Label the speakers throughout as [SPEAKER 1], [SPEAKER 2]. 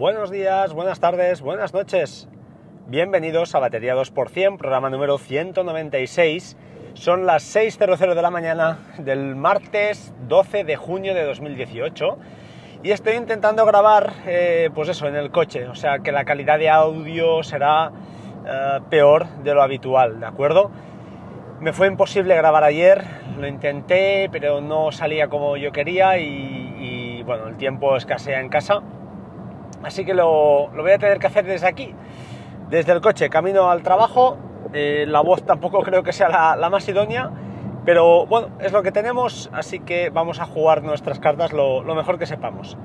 [SPEAKER 1] Buenos días, buenas tardes, buenas noches. Bienvenidos a Batería 2%, programa número 196. Son las 6.00 de la mañana del martes 12 de junio de 2018 y estoy intentando grabar, eh, pues eso, en el coche, o sea que la calidad de audio será eh, peor de lo habitual, ¿de acuerdo? Me fue imposible grabar ayer, lo intenté, pero no salía como yo quería y, bueno, el tiempo escasea en casa, así que lo, voy a tener que hacer desde aquí, desde el coche, camino al trabajo, eh, la voz tampoco creo que sea la más idónea, pero bueno, es lo que tenemos, así que vamos a jugar nuestras cartas lo, mejor que sepamos.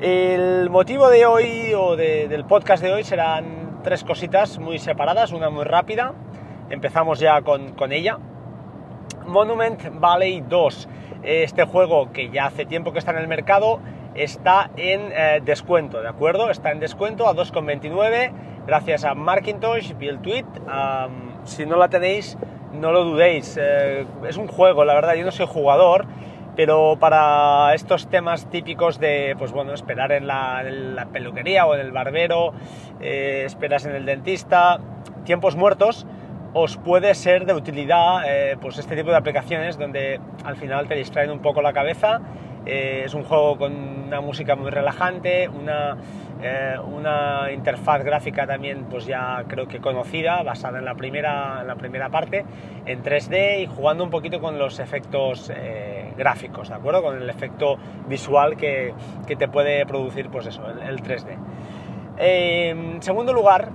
[SPEAKER 1] El motivo de hoy o del podcast de hoy serán tres cositas muy separadas, una muy rápida. Empezamos ya con, ella. Monument Valley 2. Este juego que ya hace tiempo que está en el mercado está en eh, descuento, ¿de acuerdo? Está en descuento a 2,29 gracias a Markintosh, Bill Tweet. si no la tenéis, no lo dudéis, eh, es un juego, la verdad, yo no soy jugador, pero para estos temas típicos de, pues bueno, esperar en la, peluquería o en el barbero, eh, esperas en el dentista, tiempos muertos, os puede ser de utilidad eh, pues este tipo de aplicaciones donde al final te distraen un poco la cabeza. Es un juego con una música muy relajante, una eh, una interfaz gráfica también pues ya creo que conocida, basada en la primera, la primera parte, en 3D y jugando un poquito con los efectos eh, gráficos, ¿de acuerdo? Con el efecto visual que, que te puede producir pues eso, el, 3D. en segundo lugar,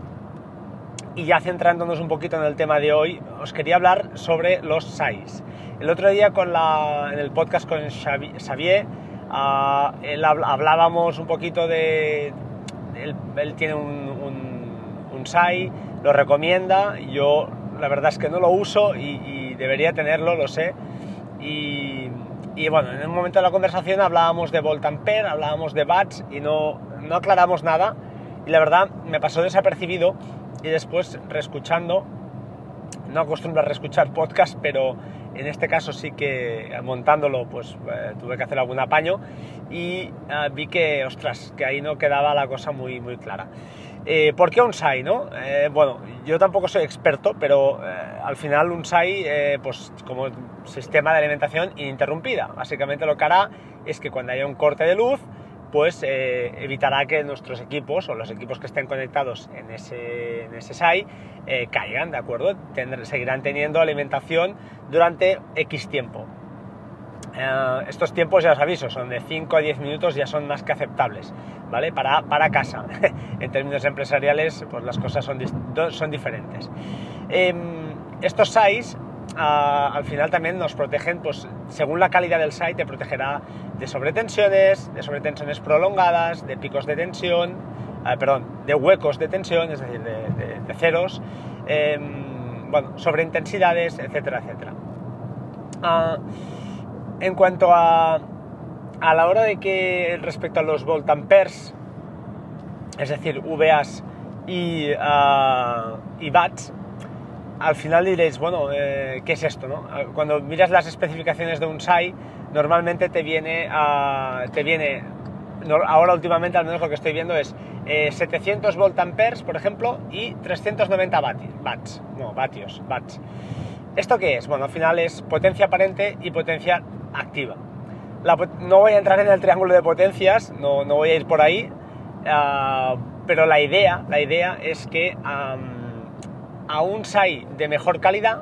[SPEAKER 1] y ya centrándonos un poquito en el tema de hoy, os quería hablar sobre los SAIs. El otro día con la, en el podcast con Xavier, ah, hablábamos un poquito de, él, tiene un, un, SAI, lo recomienda, yo la verdad es que no lo uso y, debería tenerlo, lo sé. Y, bueno, en un momento de la conversación hablábamos de volt ampere, hablábamos de watts y no, no aclaramos nada. Y la verdad me pasó desapercibido y después reescuchando, no acostumbro a reescuchar podcast, pero en este caso sí que montándolo pues eh, tuve que hacer algún apaño y eh, vi que, ostras, que ahí no quedaba la cosa muy, muy clara. Eh, ¿Por qué un SAI, no? bueno, yo tampoco soy experto, pero al final un SAI, pues como sistema de alimentación ininterrumpida. Básicamente lo que hará es que cuando haya un corte de luz, pues eh, evitará que nuestros equipos o los equipos que estén conectados en ese, en ese SAI eh, caigan, ¿de acuerdo? seguirán teniendo alimentación durante X tiempo. Eh, estos tiempos, ya os aviso, son de 5 a 10 minutos, ya son más que aceptables, ¿vale? Para, para casa. en términos empresariales, pues las cosas son, son diferentes. Em, estos SAIs al final también nos protegen, pues según la calidad del site, te protegerá de sobretensiones, de sobretensiones prolongadas, de picos de tensión, eh, perdón, de huecos de tensión, es decir, de, ceros, em, bueno, sobreintensidades, etcétera, etcétera. Ah, en cuanto a, a la hora de que respecto a los voltamperes, es decir, VAs y, uh, y BATs, al final diréis, bueno, eh, ¿qué es esto? No? Cuando miras las especificaciones de un SAI, normalmente te viene, te viene ahora últimamente al menos lo que estoy viendo es 700 eh, voltamperes, por ejemplo, y 390 watts, no, vatios. ¿Esto qué es? Bueno, al final es potencia aparente y potencia activa. no voy a entrar en el triángulo de potencias, no, no voy a ir por ahí, ah, pero la idea, la idea es que a un SAI de mejor calidad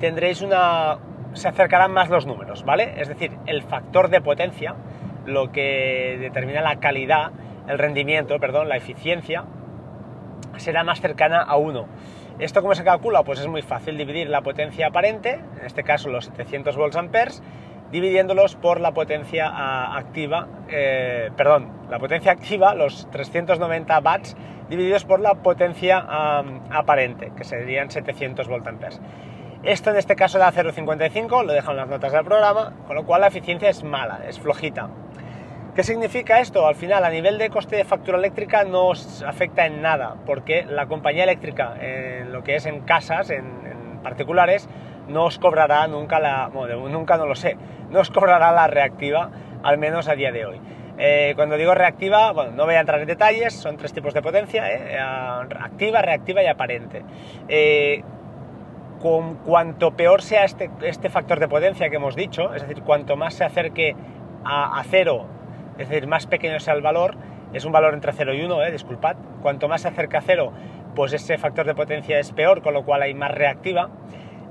[SPEAKER 1] tendréis una... se acercarán más los números, ¿vale? Es decir, el factor de potencia, lo que determina la calidad, el rendimiento, perdón, la eficiencia, será más cercana a 1. ¿Esto cómo se calcula? Pues es muy fácil dividir la potencia aparente, en este caso los 700 volts amperes, dividiéndolos por la potencia ah, activa, eh, perdón, la potencia activa, los 390 watts, divididos por la potencia aparente, que serían 700 voltamperes. Esto en este caso da 0,55, lo dejan en las notas del programa, con lo cual la eficiencia es mala, es flojita. ¿Qué significa esto? Al final, a nivel de coste de factura eléctrica no os afecta en nada, porque la compañía eléctrica, en lo que es en casas, en, particulares, no os cobrará nunca la, nunca no lo sé, no os cobrará la reactiva, al menos a día de hoy. Eh, cuando digo reactiva, bueno, no voy a entrar en detalles, son tres tipos de potencia, ¿eh? activa, reactiva y aparente. con cuanto peor sea este, este, factor de potencia que hemos dicho, es decir, cuanto más se acerque a, cero, es decir, más pequeño sea el valor, es un valor entre 0 y 1, eh, disculpad, cuanto más se acerca a 0, pues ese factor de potencia es peor, con lo cual hay más reactiva,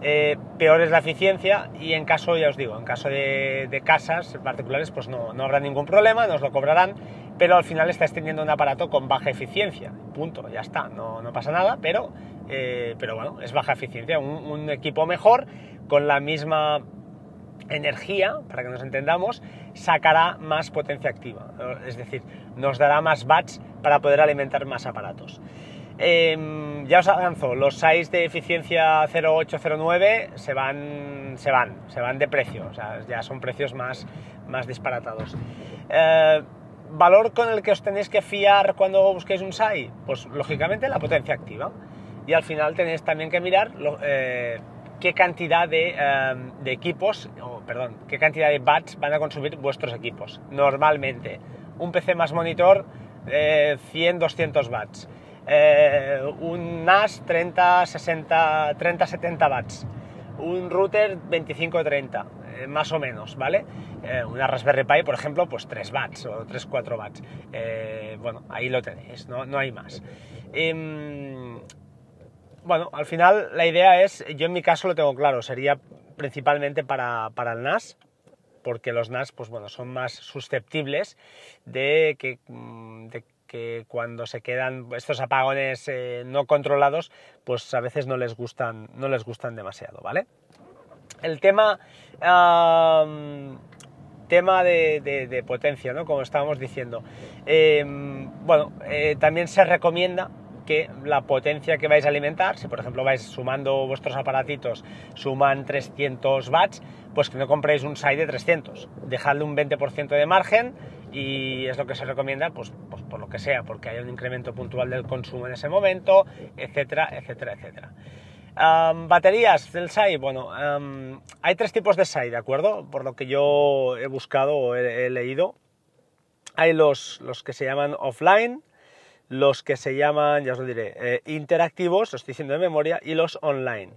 [SPEAKER 1] eh, peor es la eficiencia y en caso, ya os digo, en caso de, casas particulares, pues no, habrá ningún problema, nos lo cobrarán, pero al final estáis teniendo un aparato con baja eficiencia, punto, ya está, no, pasa nada, pero, eh, pero bueno, es baja eficiencia, un equipo mejor con la misma energía, para que nos entendamos, sacará más potencia activa. Es decir, nos dará más watts para poder alimentar más aparatos. Em, ya os avanzo, los 6 de eficiencia 0809 se van, se van, se van de precio, o sea, ya son precios más, más disparatados. Eh, ¿Valor con el que os tenéis que fiar cuando busquéis un SAI? Pues lógicamente la potencia activa. Y al final tenéis también que mirar eh, qué cantidad de, em, de equipos, o perdón, qué cantidad de watts van a consumir vuestros equipos. Normalmente, un PC más monitor, 100-200 eh, watts. Eh, un NAS 30, 60, 30, 70 watts. Un router 25-30, eh, más o menos, ¿vale? una Raspberry Pi, por ejemplo, pues 3 watts o 3-4 watts. bueno, ahí lo tenéis, no, no hay más. Em, bueno, al final la idea es, yo en mi caso lo tengo claro, sería principalmente para, el NAS, porque los NAS pues bueno, son más susceptibles de que, mm, que cuando se quedan estos apagones eh, no controlados, pues a veces no les gustan, no les gustan demasiado, ¿vale? El tema, tema de, potencia, ¿no? Como estábamos diciendo. Em, bueno, eh, también se recomienda que la potencia que vais a alimentar, si por ejemplo vais sumando vuestros aparatitos, suman 300 watts, pues que no compréis un SAI de 300. Dejadle un 20% de margen y es lo que se recomienda, pues, pues, por lo que sea, porque hay un incremento puntual del consumo en ese momento, etcétera, etcétera, etcétera. baterías del SAI, bueno, hay tres tipos de SAI, ¿de acuerdo? Por lo que yo he buscado o he, leído. Hay los, los que se llaman offline, los que se llaman, ya os lo diré, eh, interactivos, lo estoy diciendo de memoria, y los online.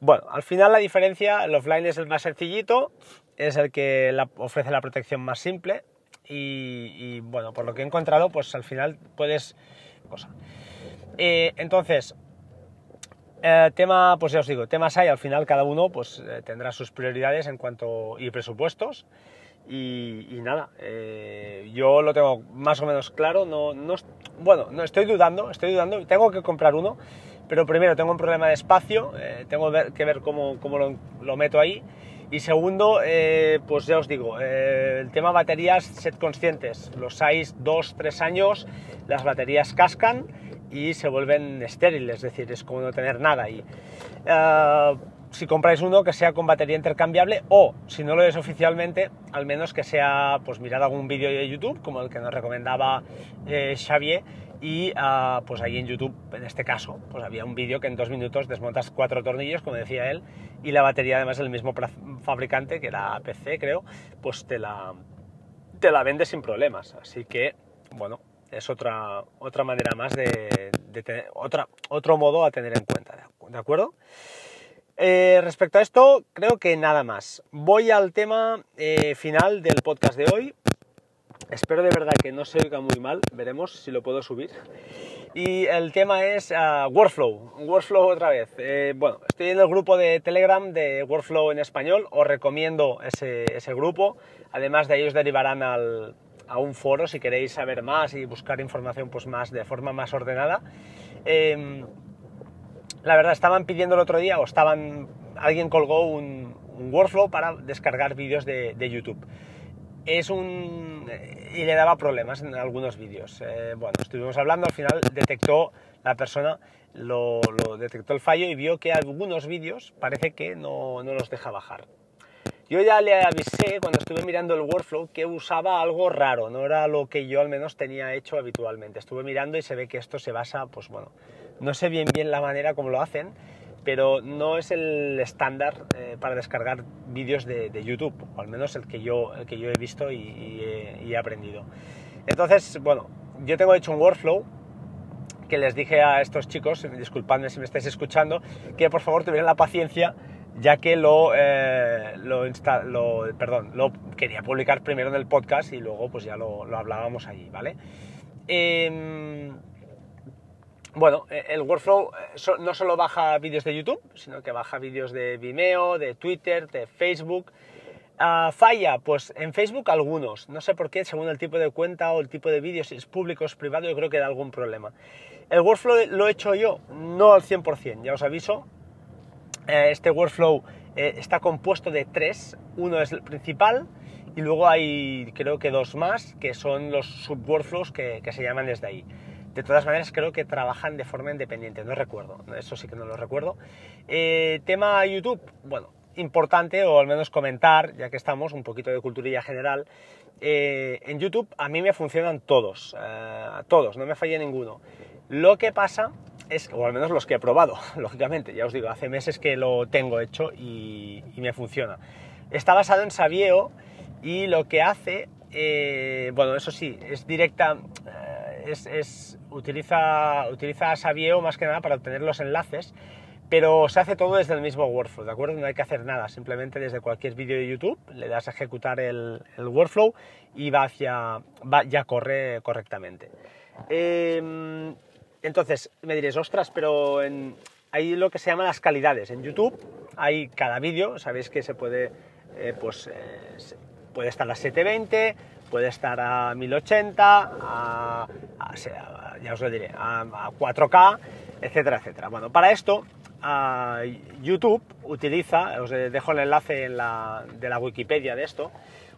[SPEAKER 1] Bueno, al final la diferencia, el offline es el más sencillito, es el que ofrece la protección más simple y, bueno, por lo que he encontrado, pues al final puedes... Cosa. Eh, entonces, eh, tema, pues ya os digo, temas hay, al final cada uno pues tendrá sus prioridades en cuanto y presupuestos y, nada, eh, yo lo tengo más o menos claro. No, no, bueno, no estoy dudando, estoy dudando. Tengo que comprar uno, pero primero tengo un problema de espacio, eh, tengo que ver cómo, cómo lo, meto ahí. Y segundo, eh, pues ya os digo, el tema baterías, sed conscientes. Los 6, 2, 3 años, las baterías cascan y se vuelven estériles, es decir, es como no tener nada ahí si compráis uno que sea con batería intercambiable o si no lo es oficialmente, al menos que sea, pues mirad algún vídeo de YouTube como el que nos recomendaba eh, Xavier y ah, pues ahí en YouTube, en este caso, pues había un vídeo que en dos minutos desmontas cuatro tornillos, como decía él, y la batería además el mismo fabricante, que era PC creo, pues te la, te la vende sin problemas. Así que, bueno, es otra, otra manera más de, tener, otra, otro modo a tener en cuenta, ¿de acuerdo? Eh, respecto a esto, creo que nada más. Voy al tema eh, final del podcast de hoy. Espero de verdad que no se oiga muy mal, veremos si lo puedo subir. Y el tema es uh, Workflow, Workflow otra vez. Eh, bueno, estoy en el grupo de Telegram de Workflow en español, os recomiendo ese, ese grupo. Además de ahí os derivarán al, a un foro si queréis saber más y buscar información pues más de forma más ordenada. Eh, la verdad, estaban pidiendo el otro día, o estaban, alguien colgó un, workflow para descargar vídeos de, YouTube. Es un... y le daba problemas en algunos vídeos. Eh, bueno, estuvimos hablando, al final detectó la persona, lo, detectó el fallo y vio que algunos vídeos parece que no, no los deja bajar. Yo ya le avisé cuando estuve mirando el workflow que usaba algo raro, no era lo que yo al menos tenía hecho habitualmente. Estuve mirando y se ve que esto se basa, pues bueno, no sé bien bien la manera como lo hacen, pero no es el estándar eh, para descargar vídeos de, YouTube, o al menos el que yo, el que yo he visto y, he, aprendido. Entonces, bueno, yo tengo hecho un workflow que les dije a estos chicos, disculpadme si me estáis escuchando, que por favor tuvieran la paciencia ya que lo, eh, lo, perdón, lo quería publicar primero en el podcast y luego pues ya lo, lo hablábamos allí, ¿vale? Em, bueno, e, el workflow eh, no solo baja vídeos de YouTube, sino que baja vídeos de Vimeo, de Twitter, de Facebook. Ah, falla, pues en Facebook algunos, no sé por qué, según el tipo de cuenta o el tipo de vídeos, si es público o es privado, yo creo que da algún problema. El workflow lo he hecho yo, no al 100%, ya os aviso. Eh, este workflow eh, está compuesto de tres, uno es el principal y luego hay creo que dos más que son los subworkflows que, que se llaman desde ahí. De todas maneras, creo que trabajan de forma independiente, no recuerdo, eso sí que no lo recuerdo. Eh, tema YouTube, bueno, importante, o al menos comentar, ya que estamos, un poquito de culturilla general. Eh, en YouTube a mí me funcionan todos, todos, no me falla ninguno. Lo que pasa es, o al menos los que he probado, lógicamente, ya os digo, hace meses que lo tengo hecho y, me funciona. Está basado en Sabieo y lo que hace, bueno, eso sí, es directa, es, utiliza, utiliza Sabieo más que nada para obtener los enlaces, pero se hace todo desde el mismo workflow, ¿de acuerdo? No hay que hacer nada, simplemente desde cualquier vídeo de YouTube le das a ejecutar el, workflow y va hacia, va, ya corre correctamente. Em, entonces, me diréis, ostras, pero en, hay lo que se llama las calidades. En YouTube hay cada vídeo, sabéis que se puede, eh, pues, eh, puede estar a 720, puede estar a 1080, a, ya os lo diré, a, 4K, etcétera, etcétera. Bueno, para esto YouTube utiliza, os dejo el enlace en la, de la Wikipedia de esto,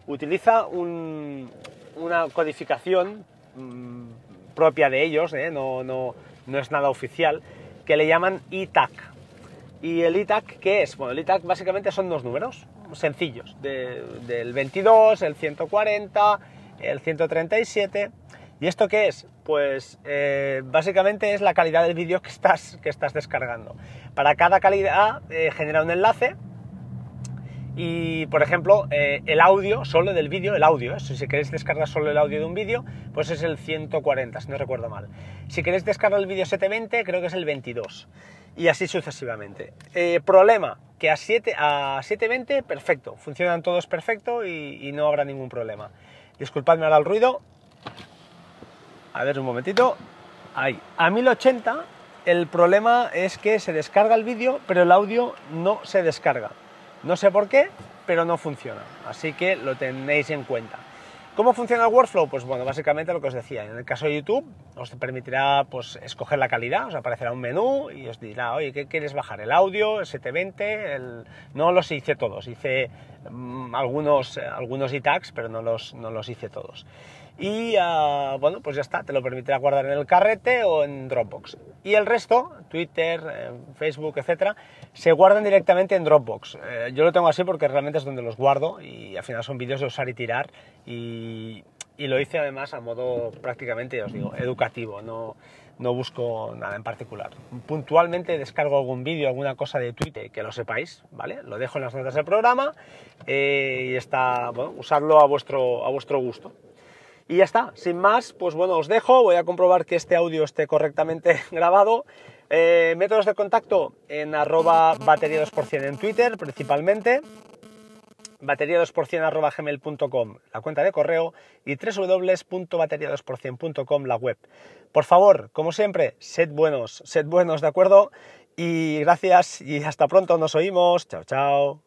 [SPEAKER 1] utiliza una codificación mm, propia de ellos, ¿eh? no, no, no, es nada oficial, que le llaman ITAC. ¿Y el ITAC qué es? Bueno, el ITAC básicamente son dos números, sencillos, del 22, el 140, el 137. ¿Y esto qué es? Pues eh, básicamente es la calidad del vídeo que estás, que estás descargando. Para cada calidad eh, genera un enlace y, por ejemplo, eh, el audio, solo del vídeo, el audio, si queréis descargar solo el audio de un vídeo, pues es el 140, si no recuerdo mal. Si queréis descargar el vídeo 720, creo que es el 22. Y así sucesivamente. problema, que a, 7, a 720, perfecto, funcionan todos perfecto y, no habrá ningún problema. Disculpadme ahora el ruido. A ver un momentito. Ahí. A 1080 el problema es que se descarga el vídeo, pero el audio no se descarga. No sé por qué, pero no funciona. Así que lo tenéis en cuenta. ¿Cómo funciona el workflow? Pues bueno, básicamente lo que os decía. En el caso de YouTube, os permitirá pues, escoger la calidad, os aparecerá un menú y os dirá, oye, ¿qué quieres bajar? ¿El audio? ¿El 720? El... No los hice todos, hice mm, algunos, algunos tags pero no los, no los hice todos y ah, bueno, pues ya está, te lo permitirá guardar en el carrete o en Dropbox. Y el resto, Twitter, eh, Facebook, etcétera, se guardan directamente en Dropbox. Eh, yo lo tengo así porque realmente es donde los guardo y al final son vídeos de usar y tirar y, y lo hice además a modo prácticamente, os digo, educativo, no, no busco nada en particular. Puntualmente descargo algún vídeo, alguna cosa de Twitter, que lo sepáis, ¿vale? Lo dejo en las notas del programa eh, y está, bueno, usarlo a vuestro, a vuestro gusto. Y ya está, sin más, pues bueno, os dejo, voy a comprobar que este audio esté correctamente grabado. Eh, métodos de contacto en arroba batería 2% en Twitter principalmente, batería 2% arroba gmail.com la cuenta de correo y www.batería2%.com la web. Por favor, como siempre, sed buenos, sed buenos, ¿de acuerdo? Y gracias y hasta pronto, nos oímos, chao, chao.